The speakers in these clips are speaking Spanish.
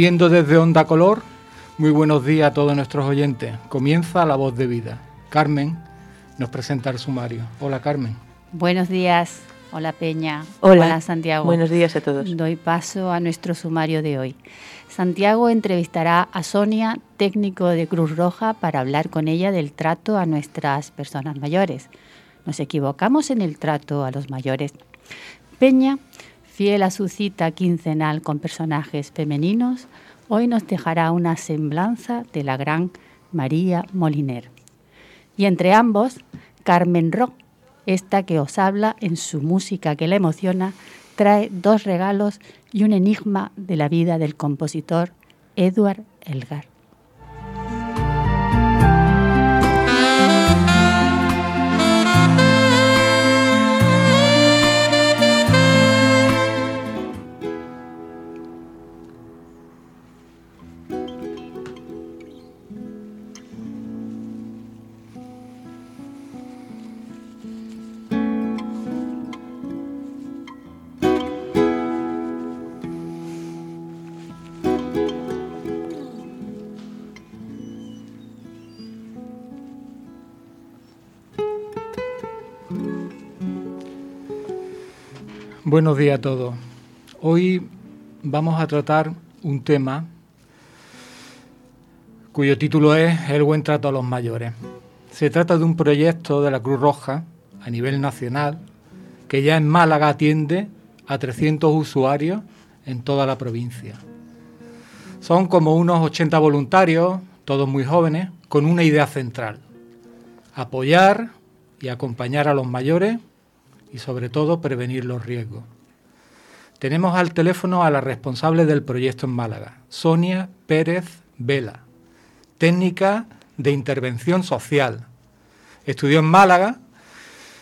Emitiendo desde Onda Color, muy buenos días a todos nuestros oyentes. Comienza La Voz de Vida. Carmen nos presenta el sumario. Hola Carmen. Buenos días. Hola Peña. Hola. Santiago. Buenos días a todos. Doy paso a nuestro sumario de hoy. Santiago entrevistará a Sonia, técnico de Cruz Roja, para hablar con ella del trato a nuestras personas mayores. Nos equivocamos en el trato a los mayores. Peña Fiel a su cita quincenal con personajes femeninos, hoy nos dejará una semblanza de la gran María Moliner. Y entre ambos, Carmen Rock, esta que os habla en su música que la emociona, trae dos regalos y un enigma de la vida del compositor Edward Elgar. Buenos días a todos. Hoy vamos a tratar un tema cuyo título es El buen trato a los mayores. Se trata de un proyecto de la Cruz Roja a nivel nacional que ya en Málaga atiende a 300 usuarios en toda la provincia. Son como unos 80 voluntarios, todos muy jóvenes, con una idea central. Apoyar y acompañar a los mayores y sobre todo prevenir los riesgos. Tenemos al teléfono a la responsable del proyecto en Málaga, Sonia Pérez Vela, técnica de intervención social. Estudió en Málaga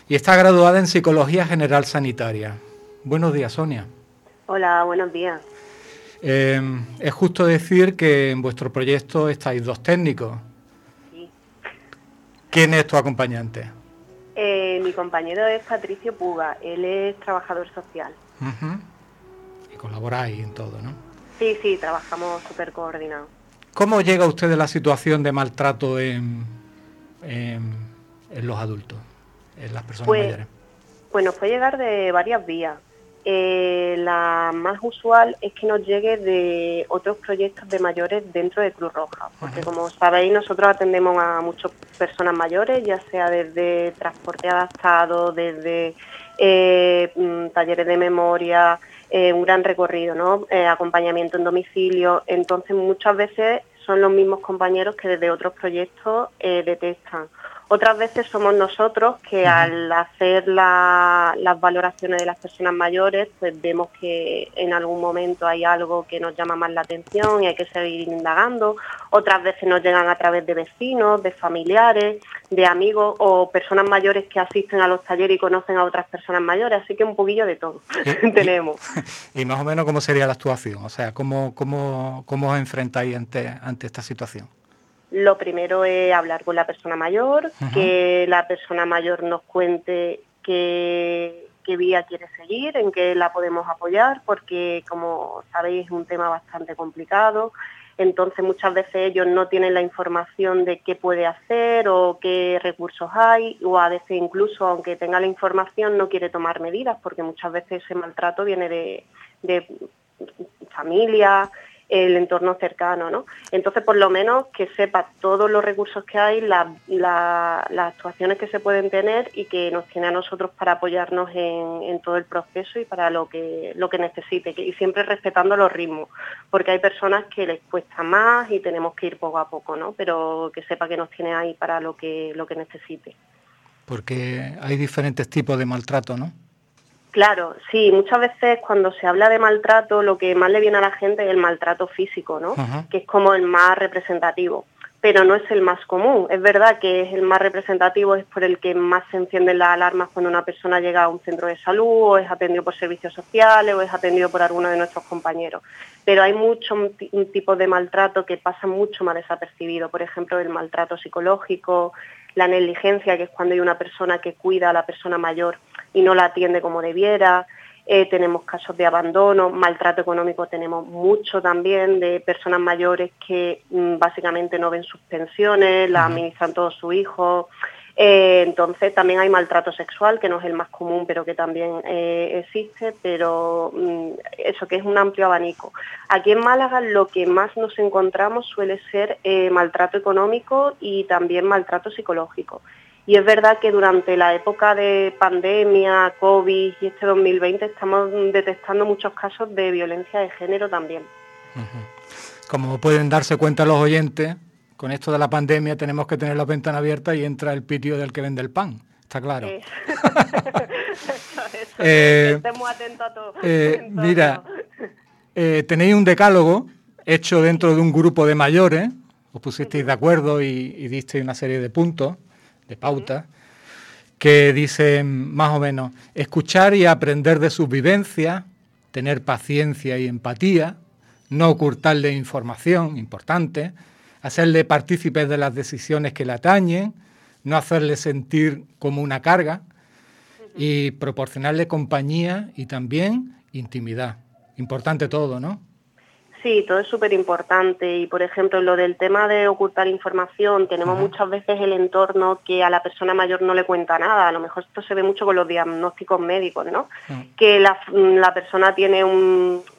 y está graduada en Psicología General Sanitaria. Buenos días, Sonia. Hola, buenos días. Eh, es justo decir que en vuestro proyecto estáis dos técnicos. Sí. ¿Quién es tu acompañante? Eh, mi compañero es Patricio Puga, él es trabajador social. Y colaboráis en todo, ¿no? Sí, sí, trabajamos súper coordinados. ¿Cómo llega usted de la situación de maltrato en, en, los adultos, en las personas pues, mayores? Pues nos puede llegar de varias vías. Eh, la más usual es que nos llegue de otros proyectos de mayores dentro de Cruz Roja, porque como sabéis nosotros atendemos a muchas personas mayores, ya sea desde transporte adaptado, desde eh, mm, talleres de memoria, eh, un gran recorrido, ¿no? acompañamiento en domicilio, entonces muchas veces son los mismos compañeros que desde otros proyectos detectan otras veces somos nosotros que al hacer las valoraciones de las personas mayores, pues vemos que en algún momento hay algo que nos llama más la atención y hay que seguir indagando. Otras veces nos llegan a través de vecinos, de familiares, de amigos o personas mayores que asisten a los talleres y conocen a otras personas mayores. Así que un poquillo de todo tenemos. Y, más o menos cómo sería la actuación, o sea, cómo, cómo, cómo os enfrentáis ante, ante esta situación. Lo primero es hablar con la persona mayor, que la persona mayor nos cuente qué, vía quiere seguir, en qué la podemos apoyar, porque como sabéis es un tema bastante complicado. Entonces muchas veces ellos no tienen la información de qué puede hacer o qué recursos hay, o a veces incluso aunque tenga la información no quiere tomar medidas, porque muchas veces ese maltrato viene de, de familia, el entorno cercano, ¿no? Entonces, por lo menos que sepa todos los recursos que hay, las actuaciones que se pueden tener y que nos tiene a nosotros para apoyarnos en, todo el proceso y para lo que, lo que necesite, y siempre respetando los ritmos, porque hay personas que les cuesta más y tenemos que ir poco a poco, ¿no? Pero que sepa que nos tiene ahí para lo que, lo que necesite. Porque hay diferentes tipos de maltrato, ¿no? Claro, sí, muchas veces cuando se habla de maltrato, lo que más le viene a la gente es el maltrato físico, ¿no? Que es como el más representativo, pero no es el más común. Es verdad que es el más representativo, es por el que más se encienden las alarmas cuando una persona llega a un centro de salud, o es atendido por servicios sociales, o es atendido por alguno de nuestros compañeros. Pero hay mucho un tipo de maltrato que pasa mucho más desapercibido, por ejemplo, el maltrato psicológico, la negligencia, que es cuando hay una persona que cuida a la persona mayor y no la atiende como debiera, eh, tenemos casos de abandono, maltrato económico tenemos mucho también de personas mayores que mm, básicamente no ven sus pensiones, la administran todos sus hijos. Eh, entonces también hay maltrato sexual, que no es el más común, pero que también eh, existe, pero mm, eso que es un amplio abanico. Aquí en Málaga lo que más nos encontramos suele ser maltrato económico y también maltrato psicológico. Y es verdad que durante la época de pandemia, COVID y este 2020 estamos detectando muchos casos de violencia de género también. Como pueden darse cuenta los oyentes, con esto de la pandemia tenemos que tener la ventana abierta y entra el pitio del que vende el pan. Está claro. Eh, Estemos atentos a todo. Eh, mira, eh, tenéis un decálogo hecho dentro de un grupo de mayores, os pusisteis de acuerdo y, y disteis una serie de puntos de pauta, que dicen más o menos escuchar y aprender de sus vivencias, tener paciencia y empatía, no ocultarle información importante, hacerle partícipes de las decisiones que le atañen, no hacerle sentir como una carga y proporcionarle compañía y también intimidad. Importante todo, ¿no? Sí, todo es súper importante y, por ejemplo, lo del tema de ocultar información, tenemos muchas veces el entorno que a la persona mayor no le cuenta nada. A lo mejor esto se ve mucho con los diagnósticos médicos, ¿no? Que la, persona tiene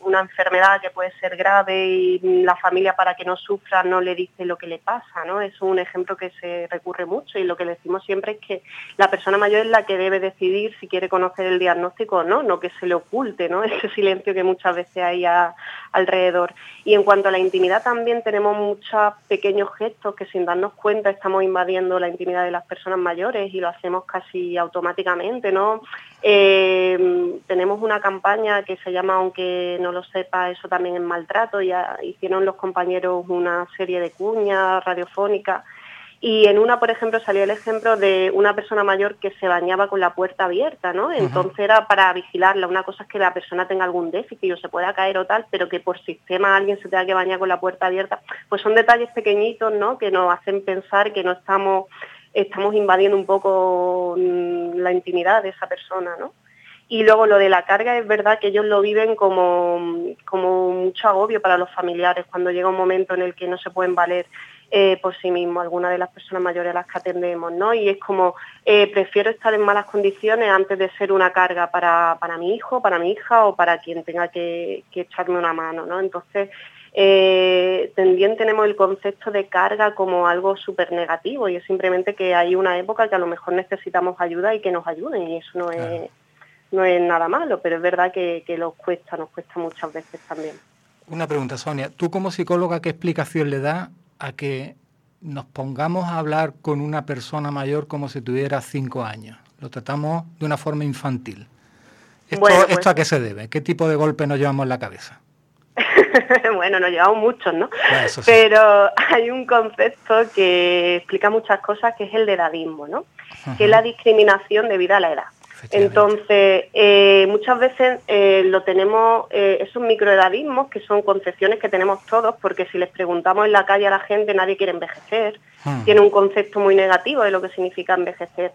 una enfermedad que puede ser grave y la familia para que no sufra no le dice lo que le pasa, ¿no? Es un ejemplo que se recurre mucho y lo que le decimos siempre es que la persona mayor es la que debe decidir si quiere conocer el diagnóstico o no, no que se le oculte, ¿no? Ese silencio que muchas veces hay alrededor. Y en cuanto a la intimidad también tenemos muchos pequeños gestos que sin darnos cuenta estamos invadiendo la intimidad de las personas mayores y lo hacemos casi automáticamente, ¿no? Eh, tenemos una campaña que se llama, aunque no lo sepa, eso también es maltrato, ya hicieron los compañeros una serie de cuñas radiofónicas y en una, por ejemplo, salió el ejemplo de una persona mayor que se bañaba con la puerta abierta, ¿no? Entonces era para vigilarla. Una cosa es que la persona tenga algún déficit o se pueda caer o tal, pero que por sistema alguien se tenga que bañar con la puerta abierta. Pues son detalles pequeñitos, ¿no? Que nos hacen pensar que no estamos, estamos invadiendo un poco mm, la intimidad de esa persona, ¿no? Y luego lo de la carga es verdad que ellos lo viven como, como mucho agobio para los familiares cuando llega un momento en el que no se pueden valer eh, por sí mismo, algunas de las personas mayores a las que atendemos, ¿no? Y es como, eh, prefiero estar en malas condiciones antes de ser una carga para, para mi hijo, para mi hija o para quien tenga que, echarme una mano, ¿no? Entonces, eh, también tenemos el concepto de carga como algo súper negativo y es simplemente que hay una época que a lo mejor necesitamos ayuda y que nos ayuden y eso no, es, no es nada malo, pero es verdad que, que nos cuesta, nos cuesta muchas veces también. Una pregunta, Sonia. ¿Tú como psicóloga qué explicación le das a que nos pongamos a hablar con una persona mayor como si tuviera cinco años. Lo tratamos de una forma infantil. ¿Esto, pues a qué se debe? ¿Qué tipo de golpe nos llevamos en la cabeza? bueno, nos llevamos muchos, ¿no? Pero hay un concepto que explica muchas cosas, que es el de edadismo, ¿no? Que es la discriminación debido a la edad. Entonces, eh, muchas veces eh, lo tenemos, eh, esos microedadismos, que son concepciones que tenemos todos, porque si les preguntamos en la calle a la gente, nadie quiere envejecer, hmm. tiene un concepto muy negativo de lo que significa envejecer.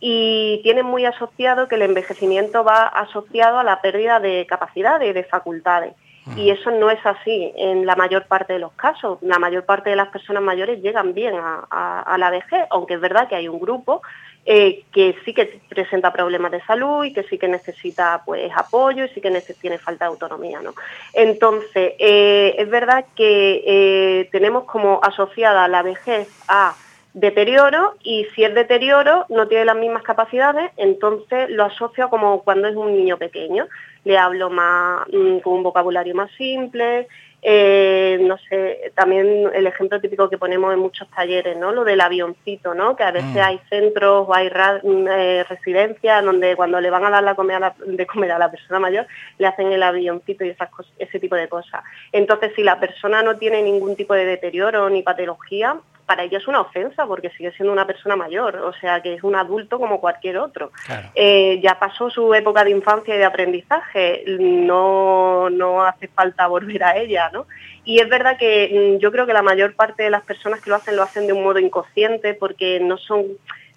Y tienen muy asociado que el envejecimiento va asociado a la pérdida de capacidades, de facultades. Y eso no es así en la mayor parte de los casos. La mayor parte de las personas mayores llegan bien a la vejez, aunque es verdad que hay un grupo eh, que sí que presenta problemas de salud y que sí que necesita pues apoyo y sí que tiene falta de autonomía. ¿no? Entonces, eh, es verdad que eh, tenemos como asociada la vejez a deterioro y si es deterioro no tiene las mismas capacidades, entonces lo asocio como cuando es un niño pequeño. Le hablo más mm, con un vocabulario más simple, eh, no sé, también el ejemplo típico que ponemos en muchos talleres, ¿no? Lo del avioncito, ¿no? Que a veces mm. hay centros o hay eh, residencias donde cuando le van a dar la comida de comer a la persona mayor, le hacen el avioncito y esas ese tipo de cosas. Entonces, si la persona no tiene ningún tipo de deterioro ni patología, para ella es una ofensa porque sigue siendo una persona mayor, o sea que es un adulto como cualquier otro. Eh, ya pasó su época de infancia y de aprendizaje, no, no hace falta volver a ella, ¿no? Y es verdad que mm, yo creo que la mayor parte de las personas que lo hacen lo hacen de un modo inconsciente porque no son,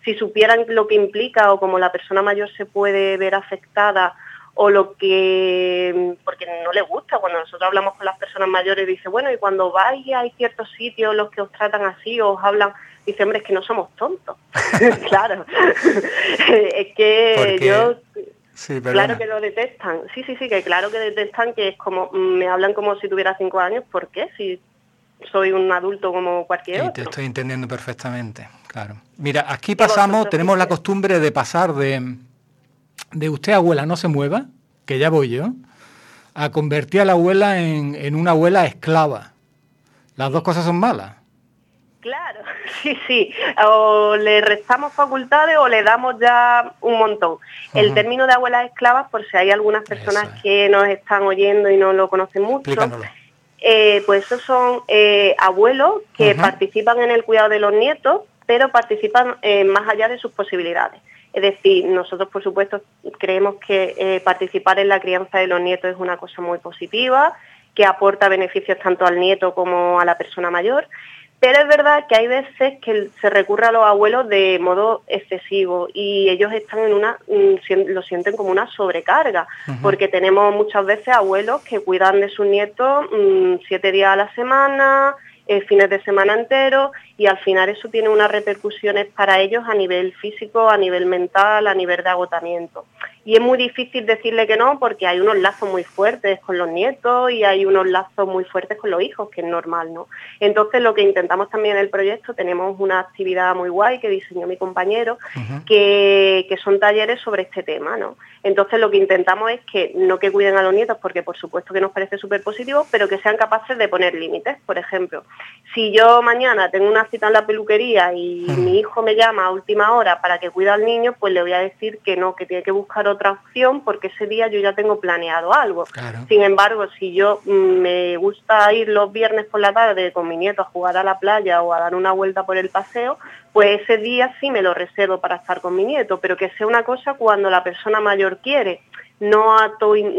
si supieran lo que implica o cómo la persona mayor se puede ver afectada o lo que, porque no le gusta, cuando nosotros hablamos con las personas mayores, dice, bueno, y cuando vais hay ciertos sitios los que os tratan así o os hablan, dice, hombre, es que no somos tontos. claro, es que yo... claro que lo detestan, sí, sí, sí, que claro que detestan que es como, me hablan como si tuviera cinco años, ¿por qué? Si soy un adulto como cualquier otro. Te estoy entendiendo perfectamente, claro. Mira, aquí pasamos, tenemos la costumbre de pasar de, de usted abuela no se mueva, que ya voy yo, a convertir a la abuela en, en una abuela esclava. Las dos cosas son malas. Claro, sí, sí. O le restamos facultades o le damos ya un montón. El término de abuelas esclavas, por si hay algunas personas que nos están oyendo y no lo conocen mucho, eh, pues esos son eh, abuelos que participan en el cuidado de los nietos, pero participan eh, más allá de sus posibilidades. Es decir, nosotros por supuesto creemos que participar en la crianza de los nietos es una cosa muy positiva, que aporta beneficios tanto al nieto como a la persona mayor, pero es verdad que hay veces que se recurre a los abuelos de modo excesivo y ellos están en una, mm, lo sienten como una sobrecarga, porque tenemos muchas veces abuelos que cuidan de sus nietos mm, siete días a la semana, eh, fines de semana enteros y al final eso tiene unas repercusiones para ellos a nivel físico, a nivel mental, a nivel de agotamiento y es muy difícil decirle que no porque hay unos lazos muy fuertes con los nietos y hay unos lazos muy fuertes con los hijos, que es normal, ¿no? Entonces lo que intentamos también en el proyecto, tenemos una actividad muy guay que diseñó mi compañero, que, que, son talleres sobre este tema, ¿no? Entonces lo que intentamos es que no que cuiden a los nietos, porque por supuesto que nos parece súper positivo, pero que sean capaces de poner límites. Por ejemplo, si yo mañana tengo una cita en la peluquería y mi hijo me llama a última hora para que cuide al niño, pues le voy a decir que no, que tiene que buscar otra opción porque ese día yo ya tengo planeado algo. Sin embargo, si yo mm, me gusta ir los viernes por la tarde con mi nieto a jugar a la playa o a dar una vuelta por el paseo, pues ese día sí me lo reservo para estar con mi nieto, pero que sea una cosa cuando la persona mayor quiere, no,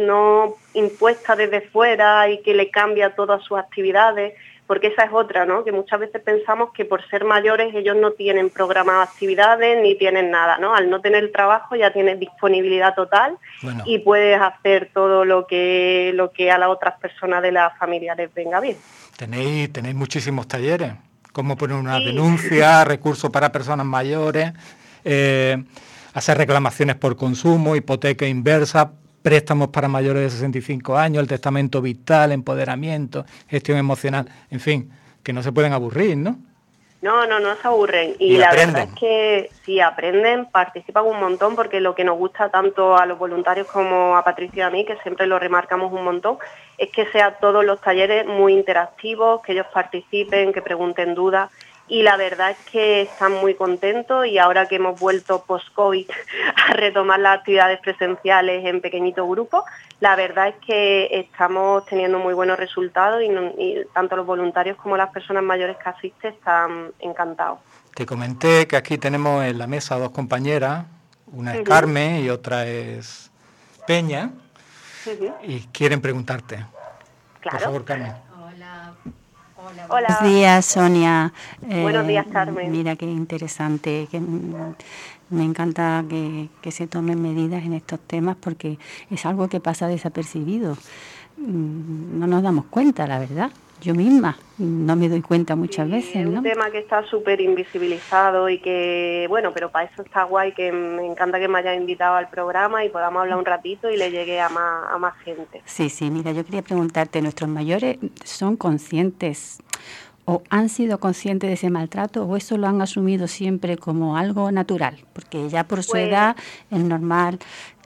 no impuesta desde fuera y que le cambia todas sus actividades porque esa es otra, ¿no? Que muchas veces pensamos que por ser mayores ellos no tienen programadas actividades ni tienen nada, ¿no? Al no tener trabajo ya tienes disponibilidad total y puedes hacer todo lo que lo que a las otras personas de la familia les venga bien. Tenéis tenéis muchísimos talleres, cómo poner una denuncia, recursos para personas mayores, eh, hacer reclamaciones por consumo, hipoteca inversa, préstamos para mayores de 65 años, el testamento vital, empoderamiento, gestión emocional, en fin, que no se pueden aburrir, ¿no? No, no, no se aburren. Y, la verdad es que si aprenden, participan un montón, porque lo que nos gusta tanto a los voluntarios como a Patricia y a mí, que siempre lo remarcamos un montón, es que sean todos los talleres muy interactivos, que ellos participen, que pregunten dudas y la verdad es que están muy contentos y ahora que hemos vuelto post-COVID a retomar las actividades presenciales en pequeñitos grupos, la verdad es que estamos teniendo muy buenos resultados y, tanto los voluntarios como las personas mayores que asisten están encantados. Te comenté que aquí tenemos en la mesa dos compañeras, una es Carmen y otra es Peña, y quieren preguntarte. Claro. Por favor, Carmen. Hola. Buenos días, Sonia. Buenos días, eh, Carmen. Mira qué interesante. Que, me encanta que, se tomen medidas en estos temas porque es algo que pasa desapercibido. Mm, no nos damos cuenta, la verdad yo misma no me doy cuenta muchas veces. Es un tema que está súper invisibilizado y que, bueno, pero para eso está guay, que me encanta que me haya invitado al programa y podamos hablar un ratito y le llegue a más, a más gente. Sí, sí, mira, yo quería preguntarte, ¿nuestros mayores son conscientes o han sido conscientes de ese maltrato o eso lo han asumido siempre como algo natural? Porque ya por su pues edad es normal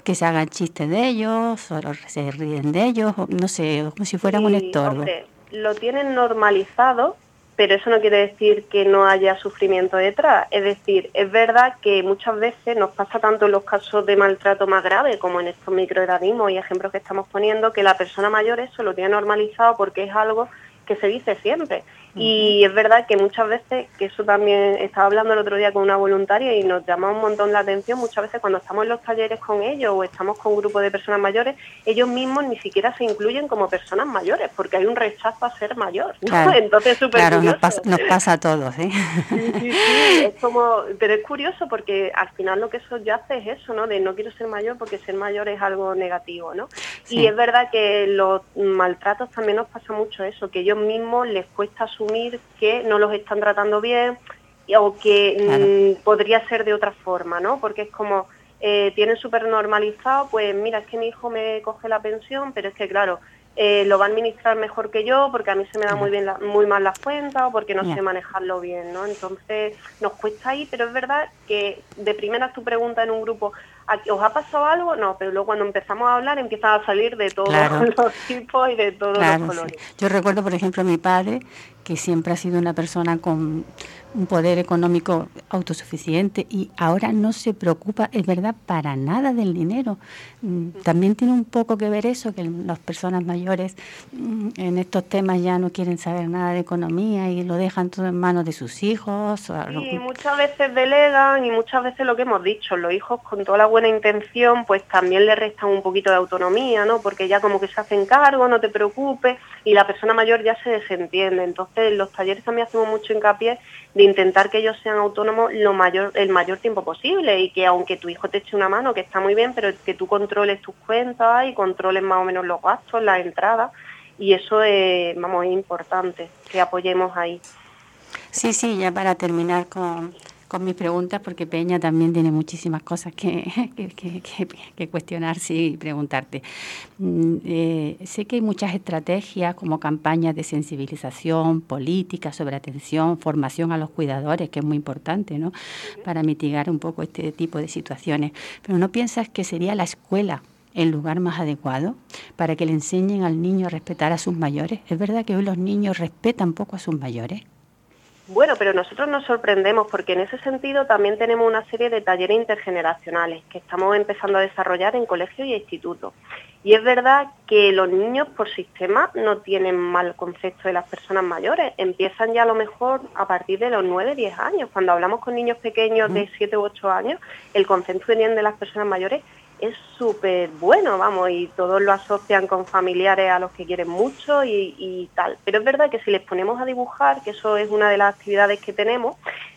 que se hagan chistes de ellos o se ríen de ellos, no sé, como si fueran un estorbo lo tienen normalizado, pero eso no quiere decir que no haya sufrimiento detrás. Es decir, es verdad que muchas veces nos pasa tanto en los casos de maltrato más graves como en estos microedadismos y ejemplos que estamos poniendo, que la persona mayor eso lo tiene normalizado porque es algo que se dice siempre. Y es verdad que muchas veces, que eso también estaba hablando el otro día con una voluntaria y nos llama un montón la atención, muchas veces cuando estamos en los talleres con ellos o estamos con un grupo de personas mayores, ellos mismos ni siquiera se incluyen como personas mayores, porque hay un rechazo a ser mayor. Entonces, súper Claro, nos pasa, a todos, ¿eh? Sí, sí, sí, es como, pero es curioso porque al final lo que eso ya hace es eso, ¿no? De no quiero ser mayor porque ser mayor es algo negativo, ¿no? Y es verdad que los maltratos también nos pasa mucho eso, que ellos mismos les cuesta asumir que no los están tratando bien o que mm, podría ser de otra forma, ¿no? Porque es como, eh, tienen súper normalizado, pues mira, es que mi hijo me coge la pensión, pero es que claro, eh, lo va a administrar mejor que yo porque a mí se me da muy bien muy mal las cuentas o porque no sé manejarlo bien, ¿no? Entonces nos cuesta ahí, pero es verdad que de primera tu pregunta en un grupo, ¿os ha pasado algo? No, pero luego cuando empezamos a hablar empiezan a salir de todos los tipos y de todos los colores. Yo recuerdo, por ejemplo, a mi padre, que siempre ha sido una persona con un poder económico autosuficiente y ahora no se preocupa, es verdad, para nada del dinero. Mm, también tiene un poco que ver eso, que las personas mayores mm, en estos temas ya no quieren saber nada de economía y lo dejan todo en manos de sus hijos. Sí, muchas veces delegan y muchas veces lo que hemos dicho, los hijos con toda la buena intención pues también le restan un poquito de autonomía, ¿no? Porque ya como que se hacen cargo, no te preocupes y la persona mayor ya se desentiende. Entonces los talleres también hacemos mucho hincapié de intentar que ellos sean autónomos lo mayor, el mayor tiempo posible y que aunque tu hijo te eche una mano, que está muy bien, pero que tú controles tus cuentas y controles más o menos los gastos, las entradas y eso es, vamos, es importante, que apoyemos ahí. Sí, sí, ya para terminar con, con mis preguntas, porque Peña también tiene muchísimas cosas que, que, cuestionarse y preguntarte. Mm, eh, sé que hay muchas estrategias como campañas de sensibilización, política sobre atención, formación a los cuidadores, que es muy importante, ¿no? Para mitigar un poco este tipo de situaciones. Pero ¿no piensas que sería la escuela el lugar más adecuado para que le enseñen al niño a respetar a sus mayores? ¿Es verdad que hoy los niños respetan poco a sus mayores? Bueno, pero nosotros nos sorprendemos porque en ese sentido también tenemos una serie de talleres intergeneracionales que estamos empezando a desarrollar en colegios y institutos. Y es verdad que los niños por sistema no tienen mal concepto de las personas mayores, empiezan ya a lo mejor a partir de los 9, 10 años. Cuando hablamos con niños pequeños de 7 u 8 años, el concepto que tienen de las personas mayores es súper bueno, vamos, y todos lo asocian con familiares a los que quieren mucho y, tal. Pero es verdad que si les ponemos a dibujar, que eso es una de las actividades que tenemos,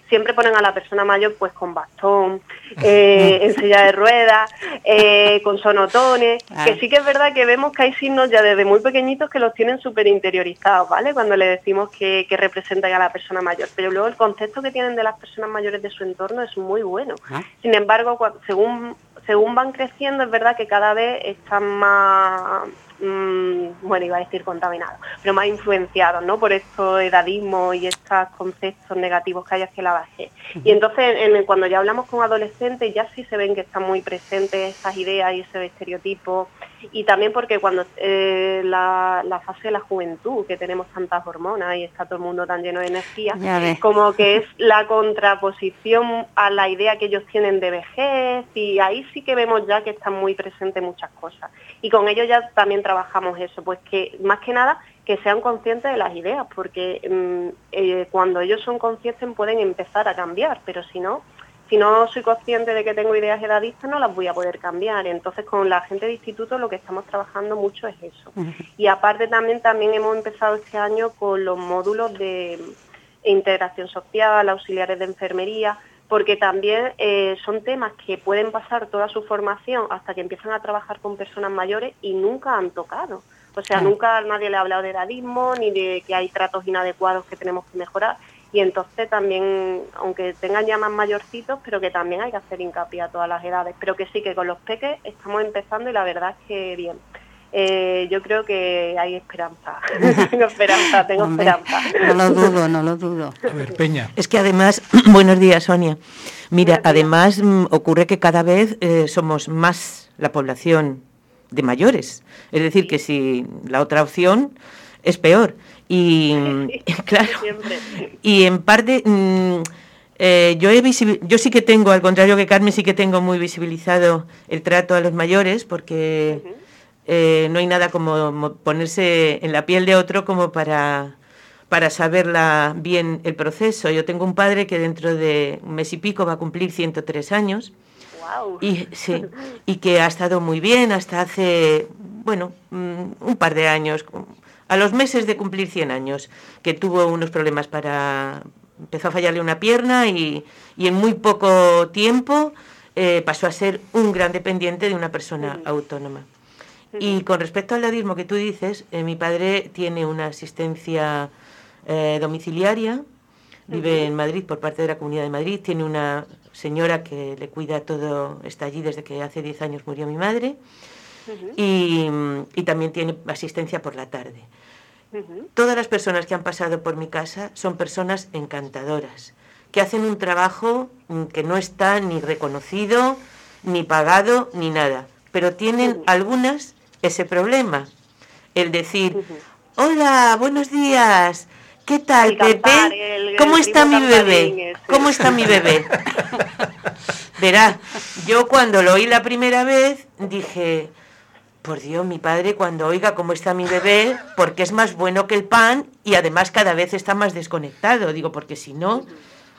siempre ponen a la persona mayor pues con bastón, eh, en silla de ruedas, eh, con sonotones, que sí que es verdad que vemos que hay signos ya desde muy pequeñitos que los tienen súper interiorizados, ¿vale? Cuando le decimos que, que representan a la persona mayor. Pero luego el concepto que tienen de las personas mayores de su entorno es muy bueno. Ah. Sin embargo, según según van creciendo es verdad que cada vez están más, mm, bueno, iba a decir contaminados, pero más influenciados, ¿no? Por estos edadismos y estos conceptos negativos que hay hacia la base. Y entonces, en, cuando ya hablamos con adolescentes, ya sí se ven que están muy presentes esas ideas y ese estereotipo y también porque cuando eh, la, fase de la juventud, que tenemos tantas hormonas y está todo el mundo tan lleno de energía, como que es la contraposición a la idea que ellos tienen de vejez y ahí sí que vemos ya que están muy presentes muchas cosas. Y con ellos ya también trabajamos eso, pues que más que nada que sean conscientes de las ideas, porque mm, eh, cuando ellos son conscientes pueden empezar a cambiar, pero si no, si no soy consciente de que tengo ideas edadistas, no las voy a poder cambiar. Entonces, con la gente de instituto lo que estamos trabajando mucho es eso. Y aparte también, también hemos empezado este año con los módulos de integración social, auxiliares de enfermería, porque también eh, son temas que pueden pasar toda su formación hasta que empiezan a trabajar con personas mayores y nunca han tocado. O sea, nunca nadie le ha hablado de edadismo ni de que hay tratos inadecuados que tenemos que mejorar y entonces también, aunque tengan ya más mayorcitos, pero que también hay que hacer hincapié a todas las edades, pero que sí que con los peques estamos empezando y la verdad es que bien. Eh, yo creo que hay esperanza. tengo esperanza, tengo esperanza. No lo dudo, no lo dudo. A ver, Peña. Es que además, buenos días, Sonia. Mira, además mm, ocurre que cada vez eh, somos más la población de mayores. Es decir, que si la otra opción es peor. Y claro, y en parte mm, eh, yo, he yo sí que tengo, al contrario que Carmen, sí que tengo muy visibilizado el trato a los mayores, porque eh, no hay nada como ponerse en la piel de otro como para, para saberla bien el proceso. Yo tengo un padre que dentro de un mes y pico va a cumplir 103 años. Y, sí, y que ha estado muy bien hasta hace, bueno, mm, un par de años, a los meses de cumplir 100 años, que tuvo unos problemas para... Empezó a fallarle una pierna y, en muy poco tiempo eh, pasó a ser un gran dependiente de una persona autónoma. Y con respecto al ladismo que tú dices, eh, mi padre tiene una asistencia eh, domiciliaria, vive en Madrid por parte de la Comunidad de Madrid, tiene una señora que le cuida todo, está allí desde que hace 10 años murió mi madre, y, también tiene asistencia por la tarde. Todas las personas que han pasado por mi casa son personas encantadoras, que hacen un trabajo mm, que no está ni reconocido, ni pagado, ni nada, pero tienen algunas ese problema, el decir, hola, buenos días, ¿Qué tal, Pepe? ¿Cómo está mi bebé? ¿Cómo está mi bebé? Verá, yo cuando lo oí la primera vez dije, por Dios, mi padre cuando oiga cómo está mi bebé, porque es más bueno que el pan y además cada vez está más desconectado. Digo, porque si no,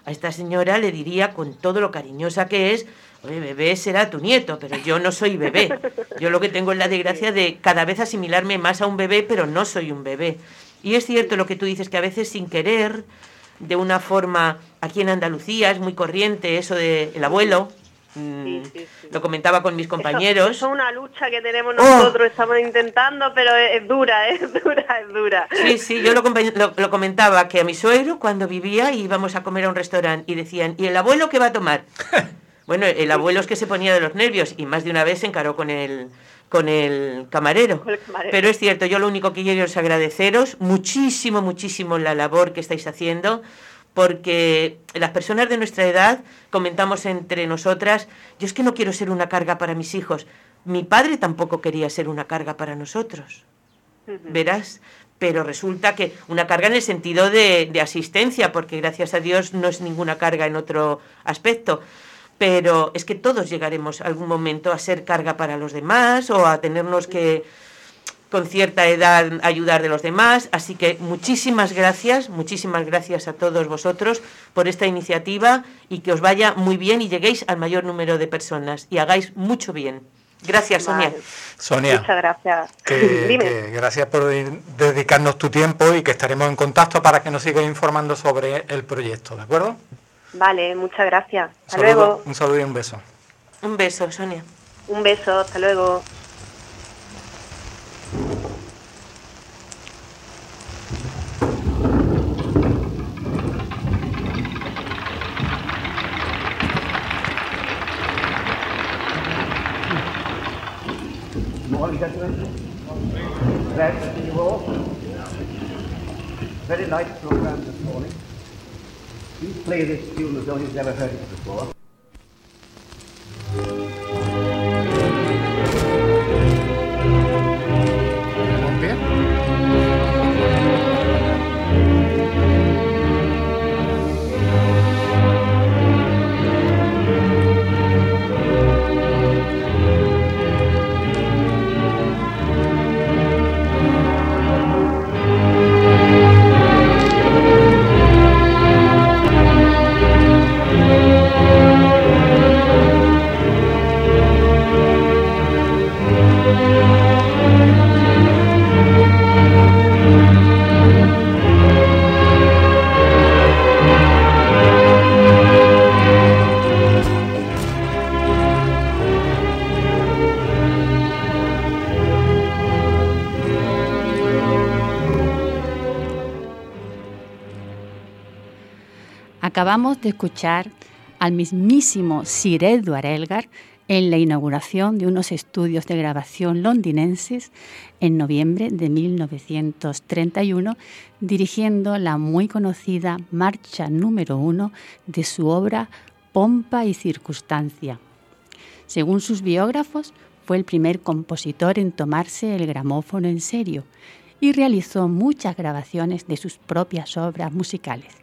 a esta señora le diría con todo lo cariñosa que es, oye, bebé será tu nieto, pero yo no soy bebé. Yo lo que tengo es la desgracia de cada vez asimilarme más a un bebé, pero no soy un bebé. Y es cierto lo que tú dices, que a veces sin querer, de una forma, aquí en Andalucía es muy corriente eso de el abuelo, mm, Lo comentaba con mis compañeros. Eso, es una lucha que tenemos oh. nosotros, estamos intentando, pero es, dura, es dura, es dura. Sí, sí, yo lo, lo, comentaba que a mi suegro cuando vivía íbamos a comer a un restaurante y decían, ¿y el abuelo qué va a tomar? bueno, el abuelo es que se ponía de los nervios y más de una vez se encaró con el, con el camarero. Pero es cierto, yo lo único que quiero es agradeceros muchísimo, muchísimo la labor que estáis haciendo, porque las personas de nuestra edad comentamos entre nosotras, yo es que no quiero ser una carga para mis hijos. Mi padre tampoco quería ser una carga para nosotros. Verás, pero resulta que una carga en el sentido de, de asistencia, porque gracias a Dios no es ninguna carga en otro aspecto pero es que todos llegaremos algún momento a ser carga para los demás o a tenernos que con cierta edad ayudar de los demás. Así que muchísimas gracias, muchísimas gracias a todos vosotros por esta iniciativa y que os vaya muy bien y lleguéis al mayor número de personas y hagáis mucho bien. Gracias, Sonia. Sonia. Muchas gracias. gracias por dedicarnos tu tiempo y que estaremos en contacto para que nos sigas informando sobre el proyecto, ¿de acuerdo? Vale, muchas gracias. Hasta luego. Un saludo y un beso. Un beso, Sonia. Un beso, hasta luego. Very nice program this morning. You play this tune as though you've never heard it before. Acabamos de escuchar al mismísimo Sir Edward Elgar en la inauguración de unos estudios de grabación londinenses en noviembre de 1931, dirigiendo la muy conocida marcha número uno de su obra Pompa y Circunstancia. Según sus biógrafos, fue el primer compositor en tomarse el gramófono en serio y realizó muchas grabaciones de sus propias obras musicales.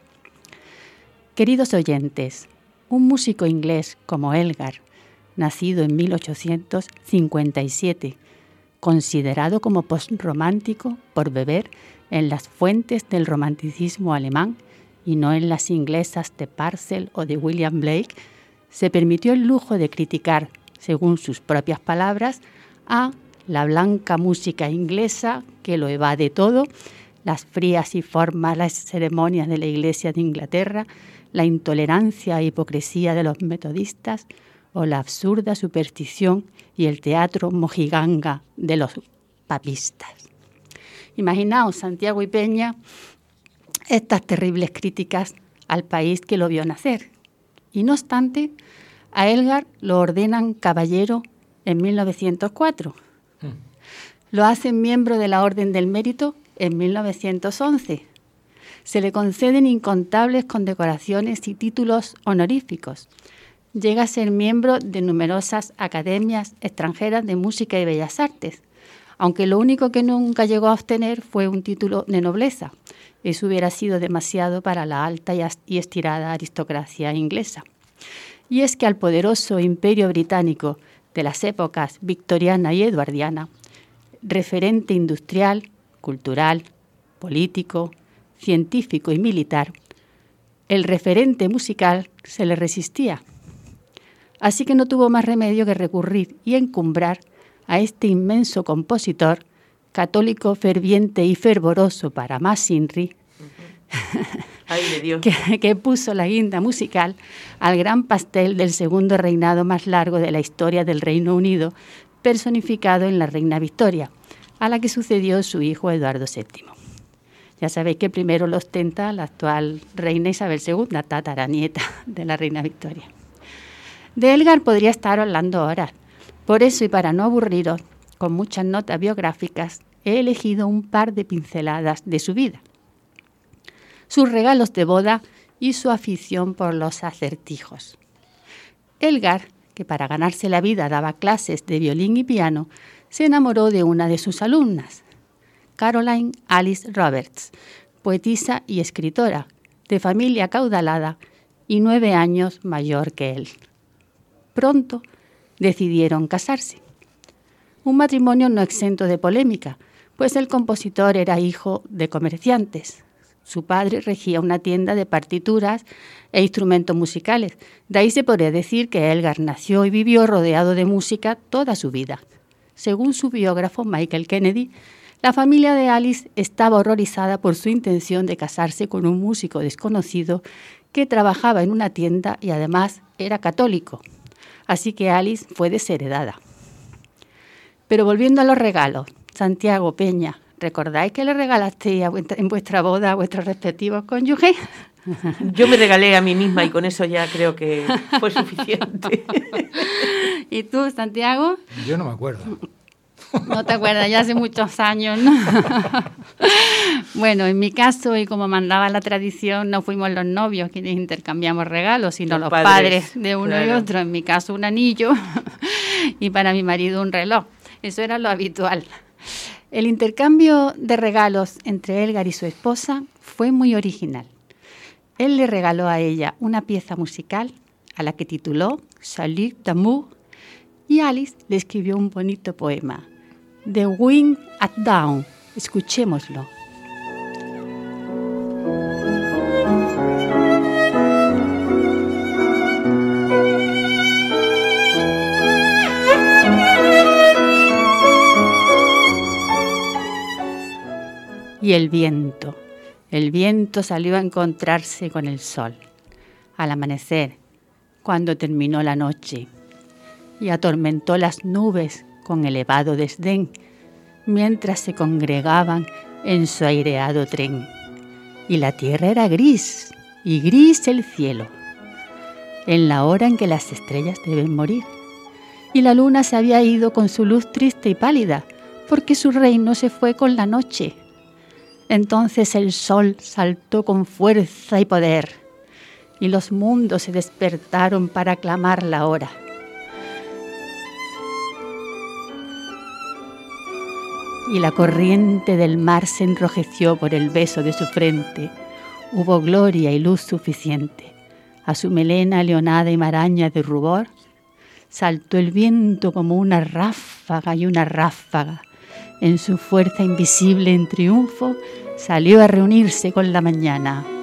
Queridos oyentes, un músico inglés como Elgar, nacido en 1857, considerado como postromántico por beber en las fuentes del romanticismo alemán y no en las inglesas de Parcel o de William Blake, se permitió el lujo de criticar, según sus propias palabras, a la blanca música inglesa que lo evade todo, las frías y formales ceremonias de la Iglesia de Inglaterra, la intolerancia e hipocresía de los metodistas o la absurda superstición y el teatro mojiganga de los papistas. Imaginaos Santiago y Peña estas terribles críticas al país que lo vio nacer. Y no obstante, a Elgar lo ordenan caballero en 1904. Hmm. Lo hacen miembro de la Orden del Mérito en 1911. Se le conceden incontables condecoraciones y títulos honoríficos. Llega a ser miembro de numerosas academias extranjeras de música y bellas artes, aunque lo único que nunca llegó a obtener fue un título de nobleza. Eso hubiera sido demasiado para la alta y estirada aristocracia inglesa. Y es que al poderoso imperio británico de las épocas victoriana y eduardiana, referente industrial, cultural, político, científico y militar, el referente musical se le resistía. Así que no tuvo más remedio que recurrir y encumbrar a este inmenso compositor, católico ferviente y fervoroso para más Inri, que, que, puso la guinda musical al gran pastel del segundo reinado más largo de la historia del Reino Unido, personificado en la reina Victoria, a la que sucedió su hijo Eduardo VII. Ya sabéis que primero lo ostenta la actual reina Isabel II, tataranieta de la reina Victoria. De Elgar podría estar hablando ahora, por eso y para no aburriros con muchas notas biográficas, he elegido un par de pinceladas de su vida. Sus regalos de boda y su afición por los acertijos. Elgar, que para ganarse la vida daba clases de violín y piano, se enamoró de una de sus alumnas, Caroline Alice Roberts, poetisa y escritora, de familia caudalada y nueve años mayor que él. Pronto decidieron casarse. Un matrimonio no exento de polémica, pues el compositor era hijo de comerciantes. Su padre regía una tienda de partituras e instrumentos musicales. De ahí se podría decir que Elgar nació y vivió rodeado de música toda su vida. Según su biógrafo Michael Kennedy, la familia de Alice estaba horrorizada por su intención de casarse con un músico desconocido que trabajaba en una tienda y además era católico así que Alice fue desheredada. Pero volviendo a los regalos, Santiago Peña, ¿recordáis que le regalaste en vuestra boda a vuestros respectivos cónyuges? Yo me regalé a mí misma y con eso ya creo que fue suficiente. ¿Y tú, Santiago? Yo no me acuerdo. No te acuerdas, ya hace muchos años, ¿no? bueno, en mi caso, y como mandaba la tradición, no fuimos los novios quienes intercambiamos regalos, sino los, padres, de uno y otro. En mi caso, un anillo y para mi marido un reloj. Eso era lo habitual. El intercambio de regalos entre Elgar y su esposa fue muy original. Él le regaló a ella una pieza musical a la que tituló Salut d'amour y Alice le escribió un bonito poema The Wind at Down. Escuchémoslo. Y el viento. El viento salió a encontrarse con el sol. Al amanecer, cuando terminó la noche, y atormentó las nubes con elevado desdén, mientras se congregaban en su aireado tren. Y la tierra era gris, y gris el cielo, en la hora en que las estrellas deben morir. Y la luna se había ido con su luz triste y pálida, porque su reino se fue con la noche. Entonces el sol saltó con fuerza y poder, y los mundos se despertaron para aclamar la hora y la corriente del mar se enrojeció por el beso de su frente. Hubo gloria y luz suficiente. A su melena leonada y maraña de rubor saltó el viento como una ráfaga y una ráfaga, en su fuerza invisible en triunfo, salió a reunirse con la mañana.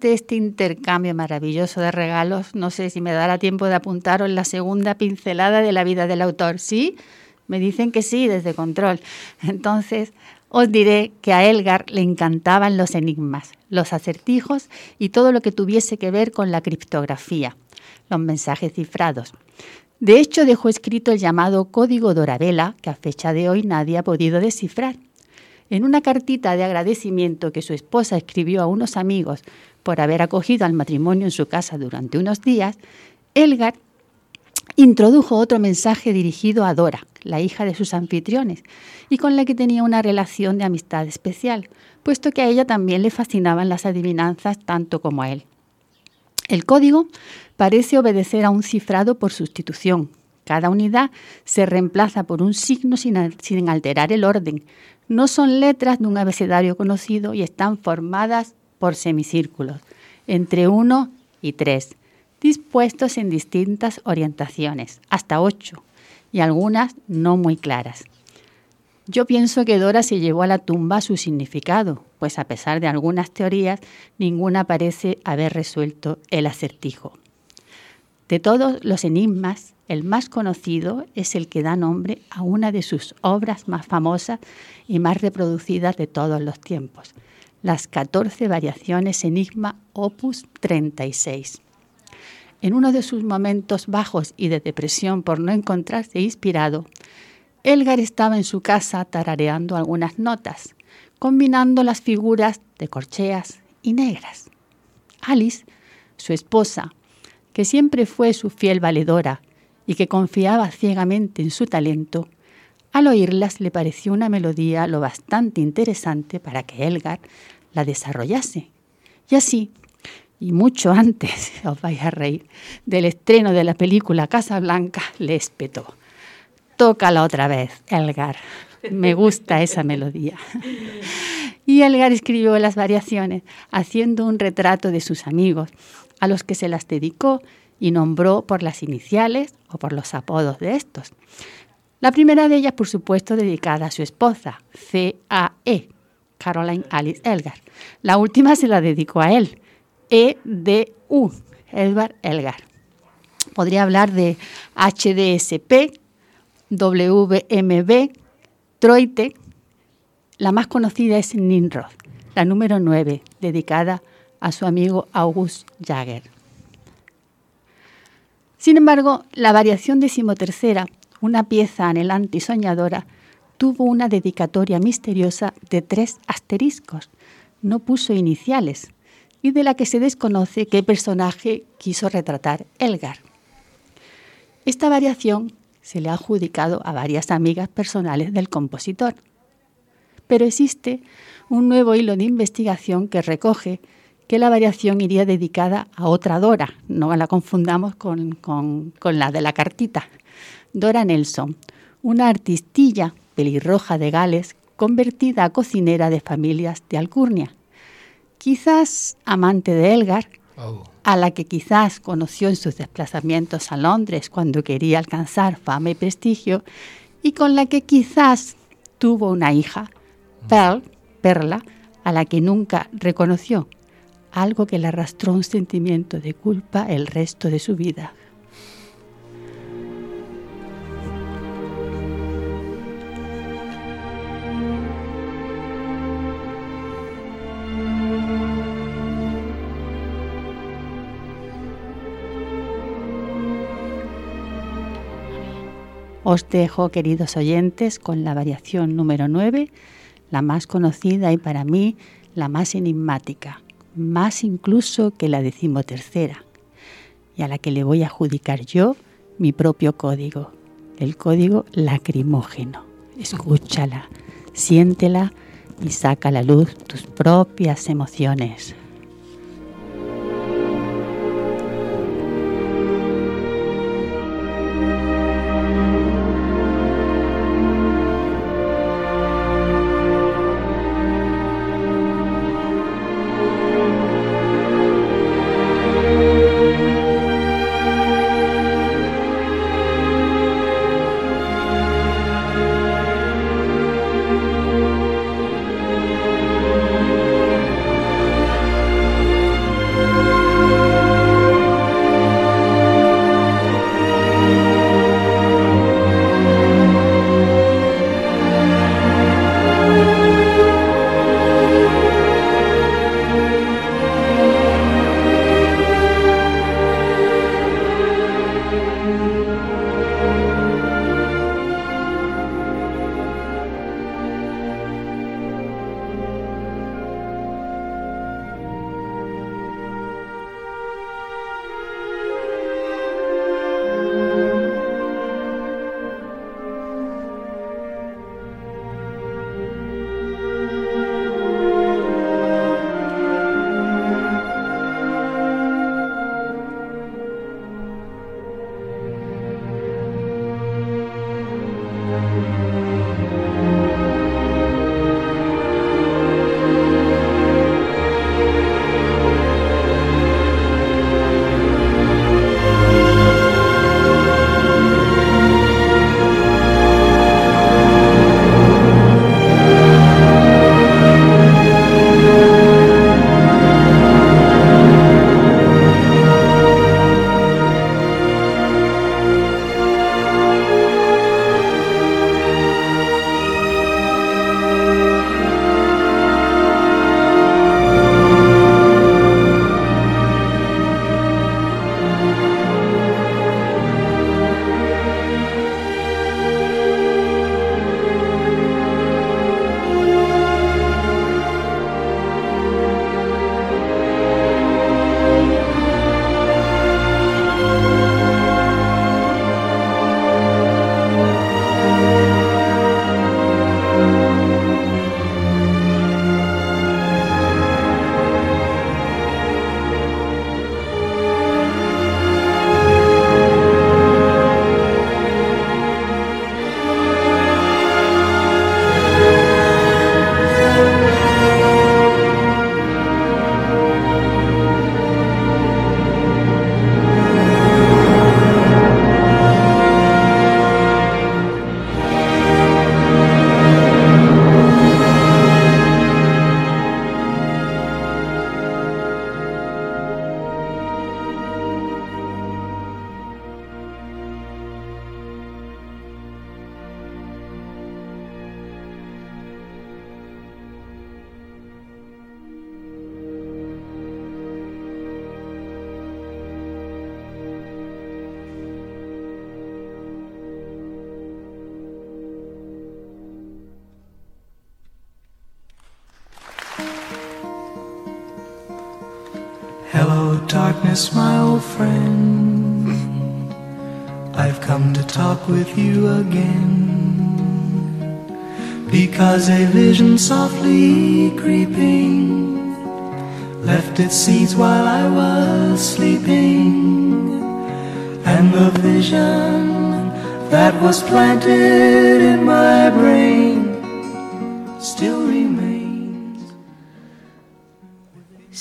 Este intercambio maravilloso de regalos, no sé si me dará tiempo de apuntaros la segunda pincelada de la vida del autor. ¿Sí? Me dicen que sí, desde control. Entonces, os diré que a Elgar le encantaban los enigmas, los acertijos y todo lo que tuviese que ver con la criptografía, los mensajes cifrados. De hecho, dejó escrito el llamado Código Dorabella, que a fecha de hoy nadie ha podido descifrar. En una cartita de agradecimiento que su esposa escribió a unos amigos por haber acogido al matrimonio en su casa durante unos días, Elgar introdujo otro mensaje dirigido a Dora, la hija de sus anfitriones, y con la que tenía una relación de amistad especial, puesto que a ella también le fascinaban las adivinanzas tanto como a él. El código parece obedecer a un cifrado por sustitución. Cada unidad se reemplaza por un signo sin, sin alterar el orden, no son letras de un abecedario conocido y están formadas por semicírculos, entre 1 y 3, dispuestos en distintas orientaciones, hasta 8, y algunas no muy claras. Yo pienso que Dora se llevó a la tumba su significado, pues a pesar de algunas teorías, ninguna parece haber resuelto el acertijo. De todos los enigmas, el más conocido es el que da nombre a una de sus obras más famosas y más reproducidas de todos los tiempos, las 14 variaciones Enigma Opus 36. En uno de sus momentos bajos y de depresión por no encontrarse inspirado, Elgar estaba en su casa tarareando algunas notas, combinando las figuras de corcheas y negras. Alice, su esposa, que siempre fue su fiel valedora y que confiaba ciegamente en su talento, al oírlas le pareció una melodía lo bastante interesante para que Elgar la desarrollase. Y así, y mucho antes, os vais a reír, del estreno de la película Casa Blanca, le espetó. Tócala otra vez, Elgar. Me gusta esa melodía. Y Elgar escribió las variaciones, haciendo un retrato de sus amigos, a los que se las dedicó y nombró por las iniciales o por los apodos de estos. La primera de ellas, por supuesto, dedicada a su esposa, C.A.E., Caroline Alice Elgar. La última se la dedicó a él, E.D.U., Edward Elgar. Podría hablar de HDSP, WMB, Troite. La más conocida es Ninrod, la número 9, dedicada a su amigo August Jagger. Sin embargo, la variación decimotercera, una pieza anhelante y soñadora, tuvo una dedicatoria misteriosa de tres asteriscos. No puso iniciales y de la que se desconoce qué personaje quiso retratar Elgar. Esta variación se le ha adjudicado a varias amigas personales del compositor. Pero existe un nuevo hilo de investigación que recoge que la variación iría dedicada a otra Dora, no la confundamos con, con, la de la cartita. Dora Nelson, una artistilla pelirroja de Gales convertida a cocinera de familias de Alcurnia. Quizás amante de Elgar, oh. a la que quizás conoció en sus desplazamientos a Londres cuando quería alcanzar fama y prestigio, y con la que quizás tuvo una hija, Pearl, Perla, a la que nunca reconoció algo que le arrastró un sentimiento de culpa el resto de su vida. Os dejo, queridos oyentes, con la variación número 9, la más conocida y para mí la más enigmática, más incluso que la decimotercera, y a la que le voy a adjudicar yo mi propio código, el código lacrimógeno. Escúchala, siéntela y saca a la luz tus propias emociones.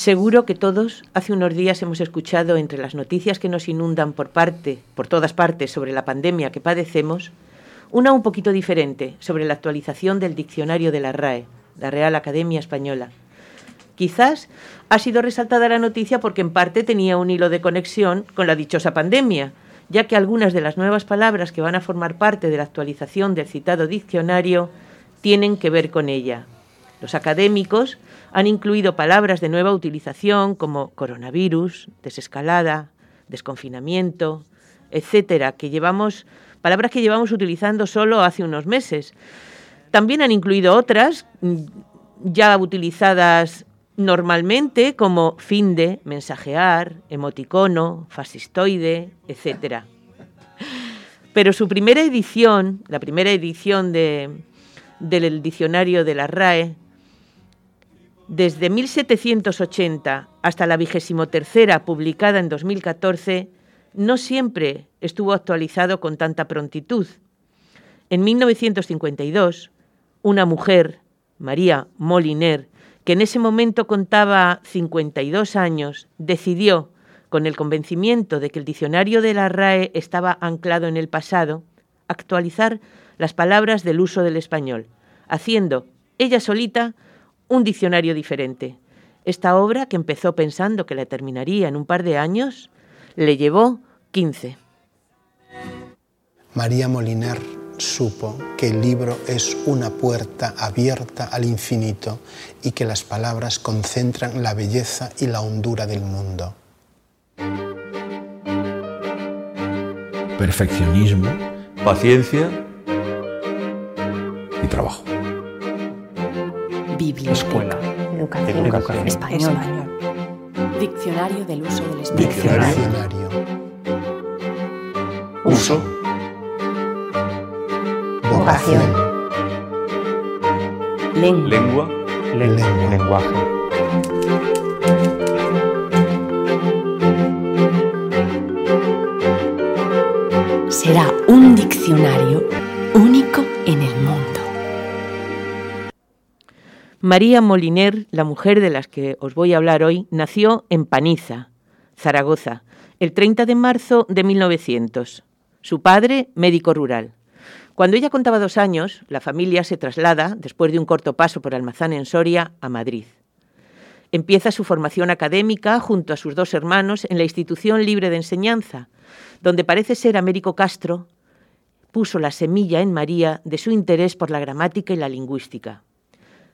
Seguro que todos hace unos días hemos escuchado entre las noticias que nos inundan por parte, por todas partes sobre la pandemia que padecemos, una un poquito diferente sobre la actualización del diccionario de la RAE, la Real Academia Española. Quizás ha sido resaltada la noticia porque en parte tenía un hilo de conexión con la dichosa pandemia, ya que algunas de las nuevas palabras que van a formar parte de la actualización del citado diccionario tienen que ver con ella. Los académicos han incluido palabras de nueva utilización como coronavirus, desescalada, desconfinamiento, etcétera, que llevamos palabras que llevamos utilizando solo hace unos meses. También han incluido otras mm, ya utilizadas normalmente como finde, mensajear, emoticono, fascistoide, etc. Pero su primera edición, la primera edición de, del diccionario de la RAE, desde 1780 hasta la vigésimo publicada en 2014, no siempre estuvo actualizado con tanta prontitud. En 1952, una mujer, María Moliner, que en ese momento contaba 52 años, decidió, con el convencimiento de que el diccionario de la RAE estaba anclado en el pasado, actualizar las palabras del uso del español, haciendo ella solita un diccionario diferente. Esta obra, que empezó pensando que la terminaría en un par de años, le llevó 15. María Moliner supo que el libro es una puerta abierta al infinito y que las palabras concentran la belleza y la hondura del mundo. Perfeccionismo, paciencia y trabajo. Biblia. Escuela. Educación. Educación. Español. Diccionario del uso del español. Diccionario. Uso. Vocación. Lengua. Lengua. Lengua. Lenguaje. Será un diccionario María Moliner, la mujer de las que os voy a hablar hoy, nació en Paniza, Zaragoza, el 30 de marzo de 1900. Su padre, médico rural. Cuando ella contaba dos años, la familia se traslada, después de un corto paso por Almazán en Soria, a Madrid. Empieza su formación académica junto a sus dos hermanos en la Institución Libre de Enseñanza, donde parece ser Américo Castro puso la semilla en María de su interés por la gramática y la lingüística.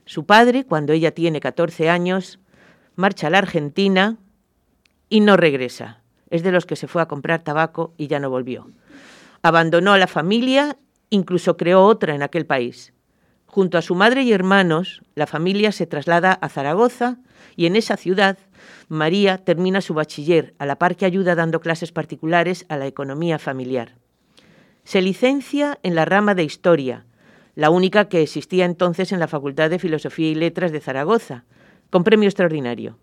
Su padre, cuando ella tiene 14 años, marcha a la Argentina y no regresa. Es de los que se fue a comprar tabaco y ya no volvió. Abandonó a la familia, incluso creó otra en aquel país. Junto a su madre y hermanos, la familia se traslada a Zaragoza y en esa ciudad María termina su bachiller, a la par que ayuda dando clases particulares a la economía familiar. Se licencia en la rama de Historia, la única que existía entonces en la Facultad de Filosofía y Letras de Zaragoza, con premio extraordinario.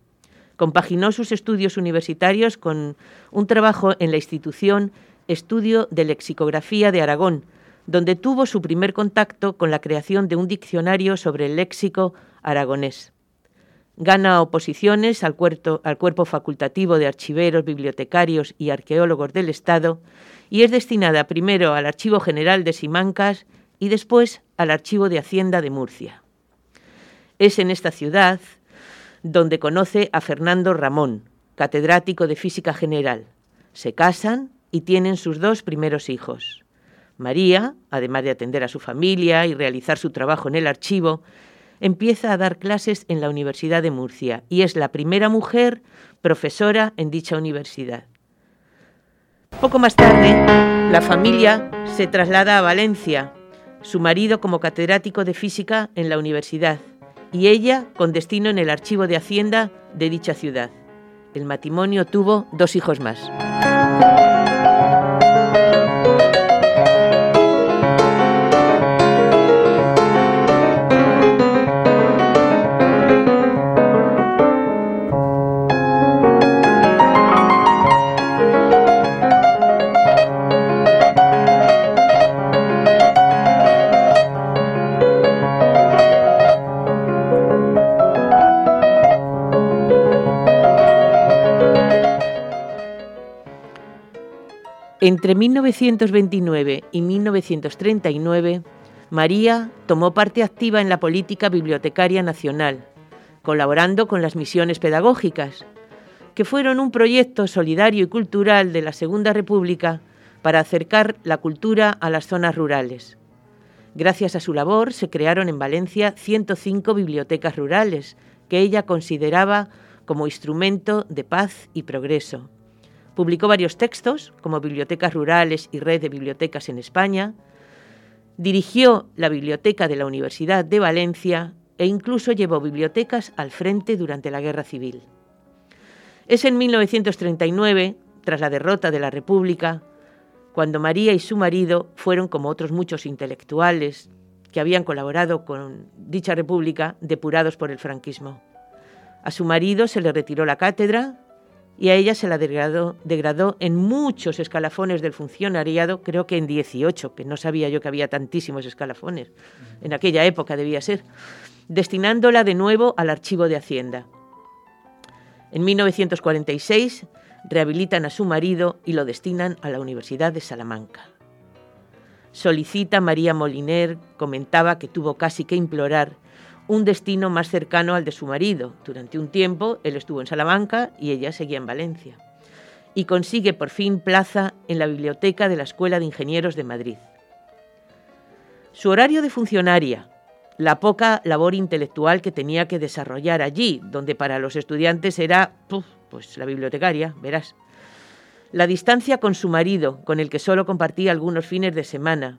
Compaginó sus estudios universitarios con un trabajo en la institución Estudio de Lexicografía de Aragón, donde tuvo su primer contacto con la creación de un diccionario sobre el léxico aragonés. Gana oposiciones al cuerpo, al cuerpo facultativo de archiveros, bibliotecarios y arqueólogos del Estado y es destinada primero al Archivo General de Simancas y después al Archivo de Hacienda de Murcia. Es en esta ciudad donde conoce a Fernando Ramón, catedrático de Física General. Se casan y tienen sus dos primeros hijos. María, además de atender a su familia y realizar su trabajo en el archivo, empieza a dar clases en la Universidad de Murcia y es la primera mujer profesora en dicha universidad. Poco más tarde, la familia se traslada a Valencia, su marido como catedrático de física en la universidad y ella con destino en el archivo de Hacienda de dicha ciudad. El matrimonio tuvo dos hijos más. Entre 1929 y 1939, María tomó parte activa en la política bibliotecaria nacional, colaborando con las misiones pedagógicas, que fueron un proyecto solidario y cultural de la Segunda República para acercar la cultura a las zonas rurales. Gracias a su labor se crearon en Valencia 105 bibliotecas rurales, que ella consideraba como instrumento de paz y progreso. Publicó varios textos, como Bibliotecas Rurales y Red de Bibliotecas en España. Dirigió la biblioteca de la Universidad de Valencia e incluso llevó bibliotecas al frente durante la Guerra Civil. Es en 1939, tras la derrota de la República, cuando María y su marido fueron, como otros muchos intelectuales que habían colaborado con dicha república, depurados por el franquismo. A su marido se le retiró la cátedra y a ella se la degradó, degradó, en muchos escalafones del funcionariado, creo que en 18, que no sabía yo que había tantísimos escalafones, en aquella época debía ser, destinándola de nuevo al archivo de Hacienda. En 1946 rehabilitan a su marido y lo destinan a la Universidad de Salamanca. Solicita María Moliner, comentaba que tuvo casi que implorar un destino más cercano al de su marido. Durante un tiempo él estuvo en Salamanca y ella seguía en Valencia. Y consigue por fin plaza en la biblioteca de la Escuela de Ingenieros de Madrid. Su horario de funcionaria, la poca labor intelectual que tenía que desarrollar allí, donde para los estudiantes era, pues la bibliotecaria, verás. La distancia con su marido, con el que solo compartía algunos fines de semana,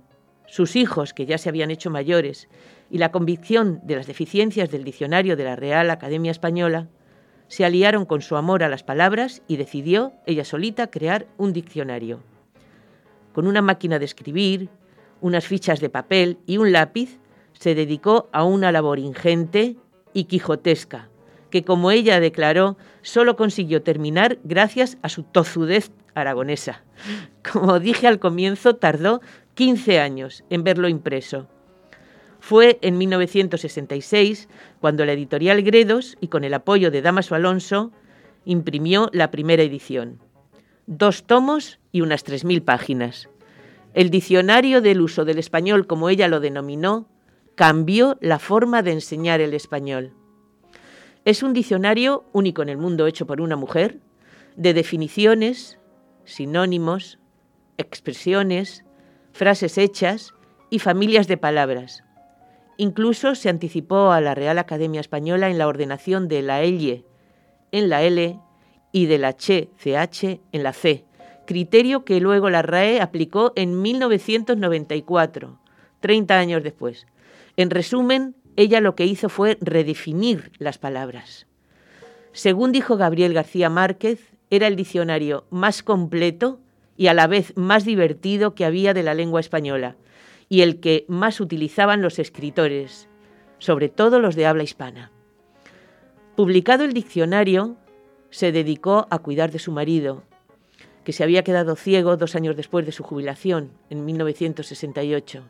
sus hijos, que ya se habían hecho mayores, y la convicción de las deficiencias del diccionario de la Real Academia Española, se aliaron con su amor a las palabras y decidió, ella solita, crear un diccionario. Con una máquina de escribir, unas fichas de papel y un lápiz, se dedicó a una labor ingente y quijotesca, que como ella declaró, solo consiguió terminar gracias a su tozudez aragonesa. Como dije al comienzo, tardó 15 años en verlo impreso. Fue en 1966 cuando la editorial Gredos, y con el apoyo de Damaso Alonso, imprimió la primera edición. Dos tomos y unas 3.000 páginas. El diccionario del uso del español, como ella lo denominó, cambió la forma de enseñar el español. Es un diccionario único en el mundo hecho por una mujer, de definiciones, sinónimos, expresiones, frases hechas y familias de palabras. Incluso se anticipó a la Real Academia Española en la ordenación de la L en la L y de la CH en la C, criterio que luego la RAE aplicó en 1994, 30 años después. En resumen, ella lo que hizo fue redefinir las palabras. Según dijo Gabriel García Márquez, era el diccionario más completo y a la vez más divertido que había de la lengua española, y el que más utilizaban los escritores, sobre todo los de habla hispana. Publicado el diccionario, se dedicó a cuidar de su marido, que se había quedado ciego dos años después de su jubilación, en 1968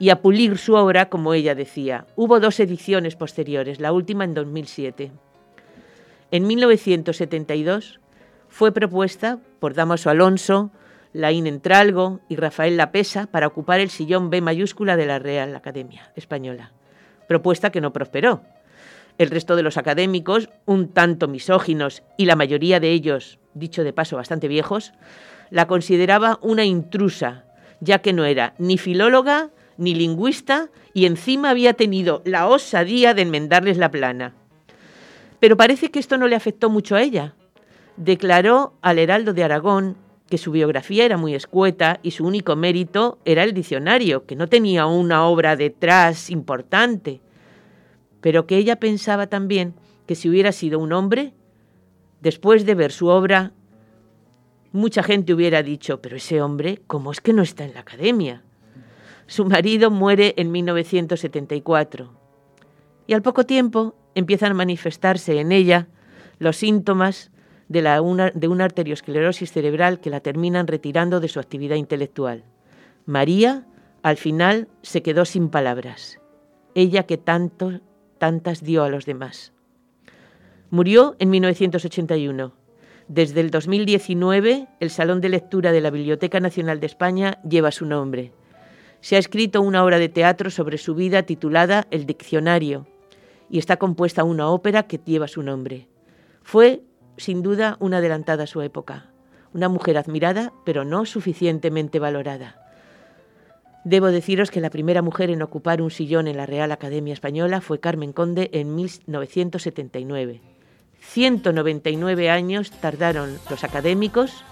y a pulir su obra, como ella decía. Hubo dos ediciones posteriores, la última en 2007. En 1972 fue propuesta por Damaso Alonso, Laín Entralgo y Rafael Lapesa para ocupar el sillón B mayúscula de la Real Academia Española, propuesta que no prosperó. El resto de los académicos, un tanto misóginos y la mayoría de ellos, dicho de paso, bastante viejos, la consideraba una intrusa, ya que no era ni filóloga ni lingüista y encima había tenido la osadía de enmendarles la plana. Pero parece que esto no le afectó mucho a ella. Declaró al Heraldo de Aragón que su biografía era muy escueta y su único mérito era el diccionario, que no tenía una obra detrás importante, pero que ella pensaba también que si hubiera sido un hombre, después de ver su obra, mucha gente hubiera dicho, pero ese hombre, ¿cómo es que no está en la academia? Su marido muere en 1974 y al poco tiempo empiezan a manifestarse en ella los síntomas de, una arteriosclerosis cerebral que la terminan retirando de su actividad intelectual. María, al final, se quedó sin palabras. Ella que tanto, tantas dio a los demás. Murió en 1981. Desde el 2019, el Salón de Lectura de la Biblioteca Nacional de España lleva su nombre se ha escrito una obra de teatro sobre su vida titulada El Diccionario y está compuesta una ópera que lleva su nombre. Fue, sin duda, una adelantada a su época, una mujer admirada, pero no suficientemente valorada. Debo deciros que la primera mujer en ocupar un sillón en la Real Academia Española fue Carmen Conde en 1979. 199 años tardaron los académicos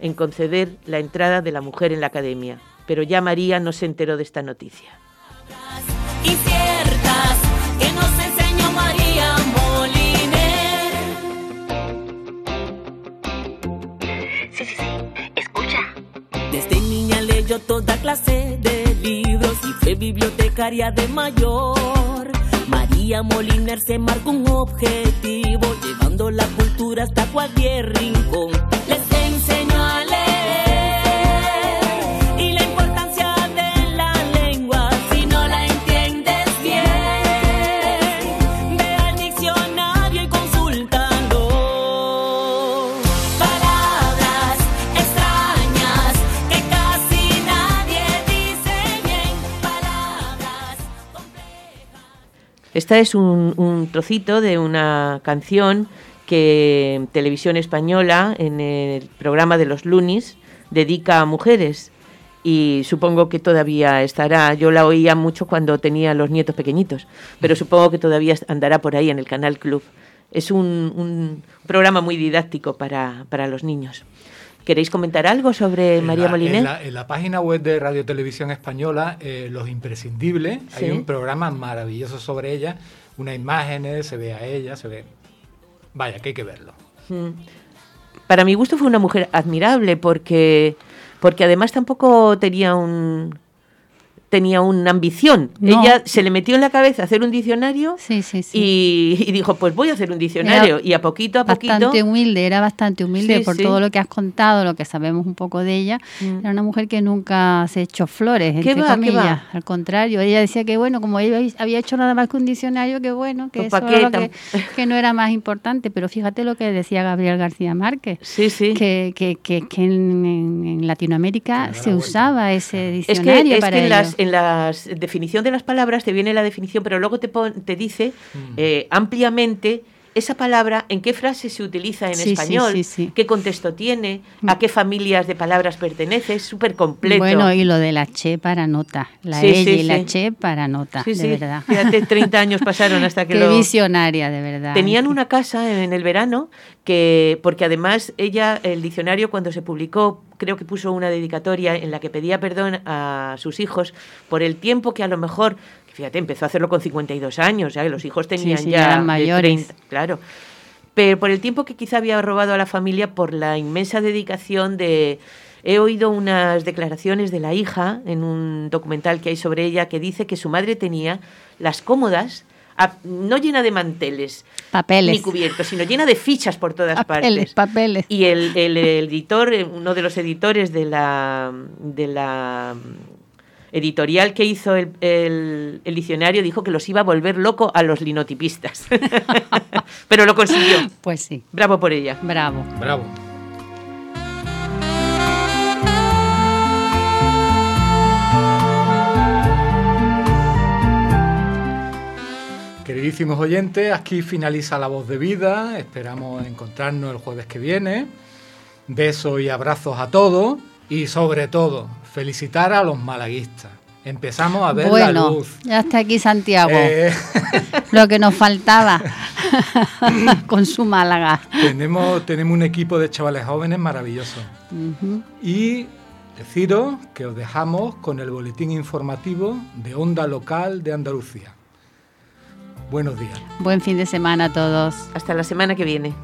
en conceder la entrada de la mujer en la academia, pero ya María no se enteró de esta noticia. Leyó toda clase de libros y fue bibliotecaria de mayor. María Moliner se marcó un objetivo, llevando la cultura hasta cualquier rincón. Les enseñó a leer Esta es un, un trocito de una canción que Televisión Española, en el programa de los lunis, dedica a mujeres. Y supongo que todavía estará. Yo la oía mucho cuando tenía los nietos pequeñitos, pero supongo que todavía andará por ahí en el Canal Club. Es un, un programa muy didáctico para, para los niños. ¿Queréis comentar algo sobre En María la- Moliner? En la, en la página web de Radio Televisión Española, eh, Los Imprescindibles, Sí. hay un programa maravilloso sobre ella, unas imágenes, se ve a ella, se ve... Vaya, que hay que verlo. Mm. Para mi gusto fue una mujer admirable porque, porque además tampoco tenía un tenía una ambición. No. Ella se le metió en la cabeza hacer un diccionario Sí, sí, sí. y, y dijo, pues voy a hacer un diccionario. Era y a poquito a poquito... bastante humilde, era bastante humilde Sí, por sí. todo lo que has contado, lo que sabemos un poco de ella. Mm. Era una mujer que nunca se echó flores, ¿Qué entre va, qué comillas. va? Al contrario, ella decía que bueno, como ella había hecho nada más que un diccionario, que bueno, que Pues, eso ¿pa' era qué lo que, que no era más importante. Pero fíjate lo que decía Gabriel García Márquez. Sí, sí. Que, que, que, que en, Latinoamérica se usaba ese Es que, diccionario es para que en ello. las, en las definición de las palabras te viene la definición, pero luego te, pon- te dice eh, ampliamente esa palabra, en qué frase se utiliza en Sí, español, sí, sí. qué contexto tiene, a qué familias de palabras pertenece, es súper completo. Bueno, y lo de la che para nota, la sí, y la che para nota, Sí, de sí. verdad. Fíjate, 30 años pasaron hasta que Qué lo... visionaria, de verdad. Tenían una casa en el verano que, porque además ella, el diccionario cuando se publicó, creo que puso una dedicatoria en la que pedía perdón a sus hijos por el tiempo que a lo mejor, fíjate, empezó a hacerlo con 52 años, ya que los hijos tenían sí, ya ya eran de mayores. 30, claro. Pero por el tiempo que quizá había robado a la familia por la inmensa dedicación de... He oído unas declaraciones de la hija en un documental que hay sobre ella que dice que su madre tenía las cómodas a- no llena de manteles Papeles. ni cubiertos, sino llena de fichas por todas Papeles, partes. papeles. Y el, el editor, uno de los editores de la, de la editorial que hizo el, el- el diccionario dijo que los iba a volver loco a los linotipistas. Pero lo consiguió. Pues sí. Bravo por ella. Bravo. Bravo. Queridísimos oyentes, aquí finaliza La Voz de Vida. Esperamos encontrarnos el jueves que viene. Besos y abrazos a todos. Y sobre todo, felicitar a los malaguistas. Empezamos a ver la bueno, luz. ya está aquí Santiago. Eh, Lo que nos faltaba con su Málaga. tenemos, tenemos un equipo de chavales jóvenes maravilloso. Y deciros que os dejamos con el boletín informativo de Onda Local de Andalucía. Buenos días. Buen fin de semana a todos. Hasta la semana que viene.